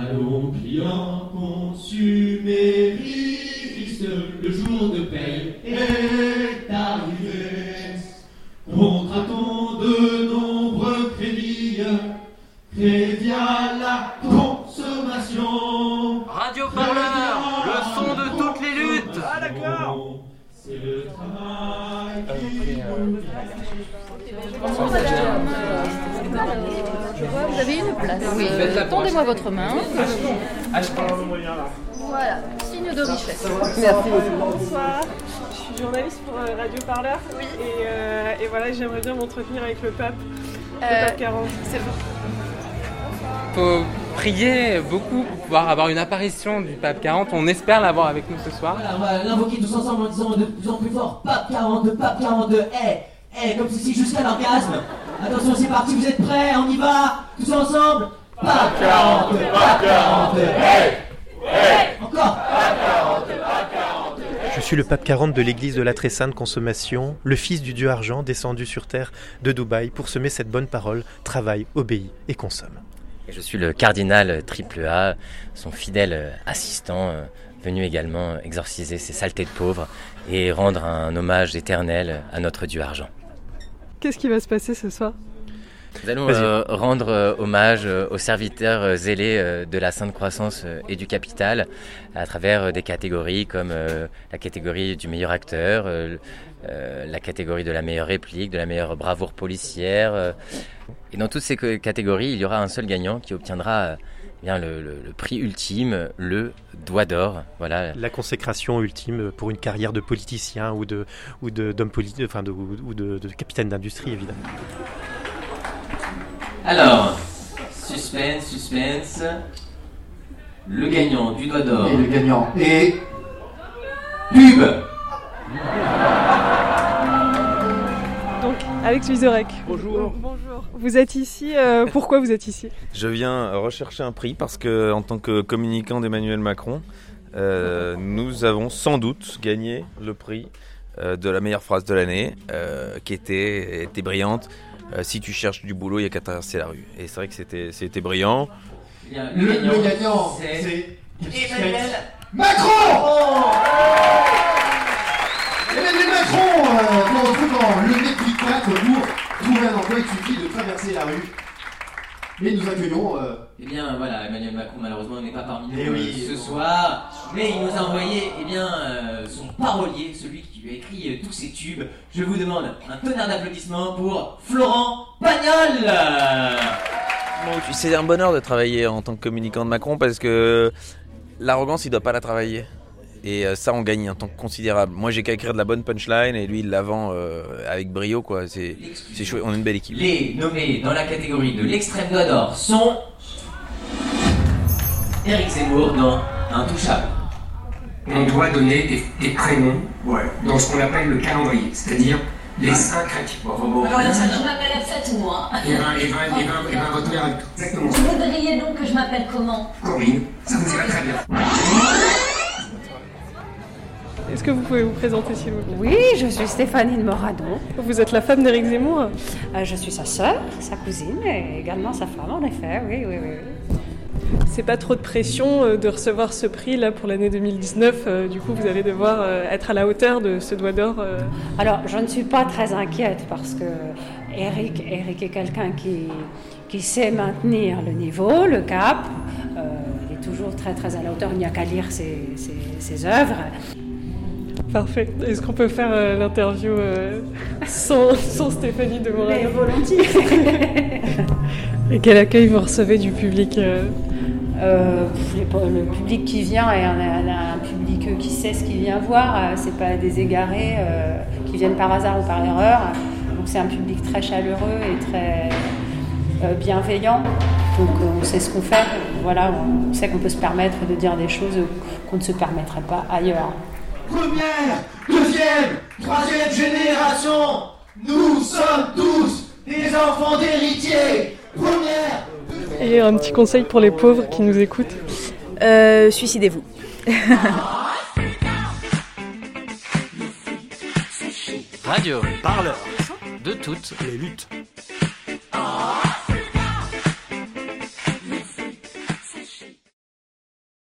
Allons, clients, consuméristes, le jour de paye est arrivé. Contratons de nombreux crédits, crédit à la consommation. Radio Parleur, le son de toutes les luttes. Ah d'accord C'est le travail qui Je vois, vous avez une place. Oui, Euh, Tendez-moi votre main. Voilà, signe de richesse. Bonsoir, je suis journaliste pour euh, Radio Parleur. Et, euh, et voilà, j'aimerais bien m'entretenir avec le pape, le Euh, pape 40. C'est bon. faut prier beaucoup pour pouvoir avoir une apparition du pape 40. On espère l'avoir avec nous ce soir. Voilà, on va l'invoquer tous ensemble en disant de plus en plus fort Pape 42, Pape 42, hé, hé, comme ceci jusqu'à l'orgasme. Attention, c'est parti, vous êtes prêts On y va Tous ensemble. Pape 42, Pape 42, hé, hé, encore. Je suis le pape 40 de l'église de la très sainte consommation, le fils du dieu argent descendu sur terre de Dubaï pour semer cette bonne parole, travaille, obéit et consomme. Et je suis le cardinal triple A, son fidèle assistant, euh, venu également exorciser ces saletés de pauvres et rendre un hommage éternel à notre Dieu argent. Qu'est-ce qui va se passer ce soir Nous allons euh, rendre euh, hommage euh, aux serviteurs euh, zélés euh, de la Sainte Croissance euh, et du Capital à travers euh, des catégories comme euh, la catégorie du meilleur acteur, euh, euh, la catégorie de la meilleure réplique, de la meilleure bravoure policière. euh. et dans toutes ces catégories, il y aura un seul gagnant qui obtiendra euh, bien le, le- le prix ultime, le doigt d'or. Voilà. La consécration ultime pour une carrière de politicien ou de ou de d'homme politique, enfin de, ou ou de, de capitaine d'industrie évidemment. Alors, suspense, suspense. Le gagnant du doigt d'or. Et le gagnant est Pub Alex Vizorek. Bonjour. Bonjour. Vous êtes ici, euh, pourquoi vous êtes ici? Je viens rechercher un prix parce que, en tant que communicant d'Emmanuel Macron, euh, nous avons sans doute gagné le prix euh, de la meilleure phrase de l'année, euh, qui était, était brillante. Euh, si tu cherches du boulot, il n'y a qu'à traverser la rue. Et c'est vrai que c'était, c'était brillant. Le, le gagnant, c'est c'est Emmanuel Macron Emmanuel Macron, euh, Le Mépris 4 pour trouver un emploi, il suffit de traverser la rue. Et nous accueillons euh, Eh bien voilà, Emmanuel Macron malheureusement n'est pas parmi nous Eh oui. euh, ce soir, mais il nous a envoyé eh bien, euh, son parolier, celui qui lui a écrit euh, tous ses tubes. Je vous demande un tonnerre d'applaudissements pour Florent Pagnol C'est un bonheur de travailler en tant que communicant de Macron parce que l'arrogance, il doit pas la travailler. Et euh, ça, on gagne un temps considérable. Moi, j'ai qu'à écrire de la bonne punchline et lui, il la vend euh, avec brio, quoi. C'est, c'est chouette, on est une belle équipe. Les nommés dans la catégorie de l'extrême doigt d'or sont Eric Zemmour dans Intouchable. on doit donner des, des prénoms dans ce qu'on appelle le calendrier, c'est-à-dire les cinq règles. Alors, je m'appelle F7, moi. Et ben, et ben, et ben, et ben, votre mère. Exactement. Vous voudriez donc que je m'appelle comment? Corinne, ça vous irait très bien. Est-ce que vous pouvez vous présenter s'il vous plaît? Oui, je suis Stéphanie de Moradon. Vous êtes la femme d'Éric Zemmour? Euh, je suis sa sœur, sa cousine et également sa femme, en effet, oui, oui, oui. C'est pas trop de pression euh, de recevoir ce prix là pour l'année 2019. euh, du coup, vous allez devoir être à la hauteur de ce doigt d'or. Alors, je ne suis pas très inquiète parce que Eric, Eric est quelqu'un qui, qui sait maintenir le niveau, le cap. Euh, il est toujours très, très à la hauteur. Il n'y a qu'à lire ses, ses, ses œuvres. Parfait. Est-ce qu'on peut faire euh, l'interview euh, sans, sans Stéphanie de Moradon Mais volontiers. Et quel accueil vous recevez du public euh? Le public qui vient est un, un- un public qui sait ce qu'il vient voir. C'est pas des égarés euh, qui viennent par hasard ou par erreur. Donc c'est un public très chaleureux et très euh, bienveillant. Donc on sait ce qu'on fait. Voilà, on sait qu'on peut se permettre de dire des choses qu'on ne se permettrait pas ailleurs. Première, deuxième, troisième génération, nous sommes tous des enfants d'héritiers. Première, Et un petit conseil pour les pauvres qui nous écoutent Euh, Suicidez-vous. Radio Parleur de toutes les luttes.